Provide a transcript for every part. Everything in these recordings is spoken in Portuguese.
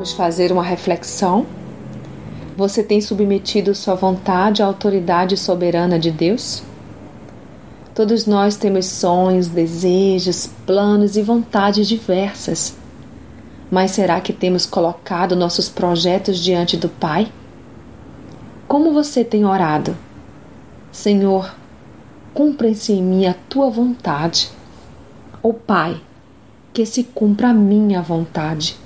Vamos fazer uma reflexão. Você tem submetido sua vontade à autoridade soberana de Deus? Todos nós temos sonhos, desejos, planos e vontades diversas. Mas será que temos colocado nossos projetos diante do Pai? Como você tem orado? Senhor, cumpra-se em mim a tua vontade. Ou Pai, que se cumpra a minha vontade.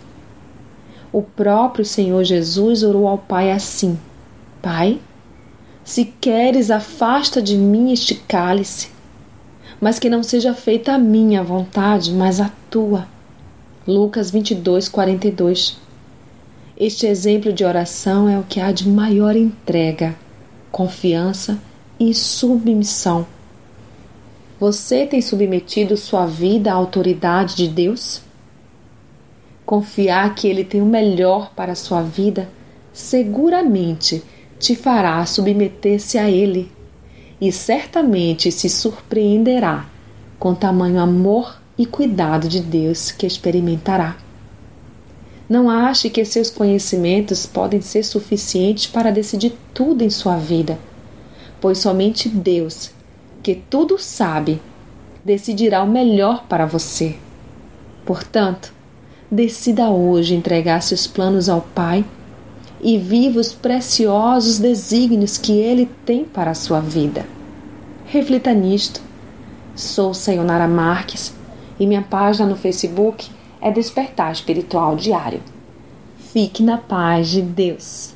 O próprio Senhor Jesus orou ao Pai assim: Pai, se queres, afasta de mim este cálice, mas que não seja feita a minha vontade, mas a tua. Lucas 22, 42. Este exemplo de oração é o que há de maior entrega, confiança e submissão. Você tem submetido sua vida à autoridade de Deus? Confiar que Ele tem o melhor para a sua vida seguramente te fará submeter-se a Ele e certamente se surpreenderá com tamanho amor e cuidado de Deus que experimentará. Não ache que seus conhecimentos podem ser suficientes para decidir tudo em sua vida, pois somente Deus, que tudo sabe, decidirá o melhor para você. Portanto, decida hoje entregar seus planos ao Pai e viva os preciosos desígnios que Ele tem para a sua vida. Reflita nisto. Sou Sayonara Marques e minha página no Facebook é Despertar Espiritual Diário. Fique na paz de Deus.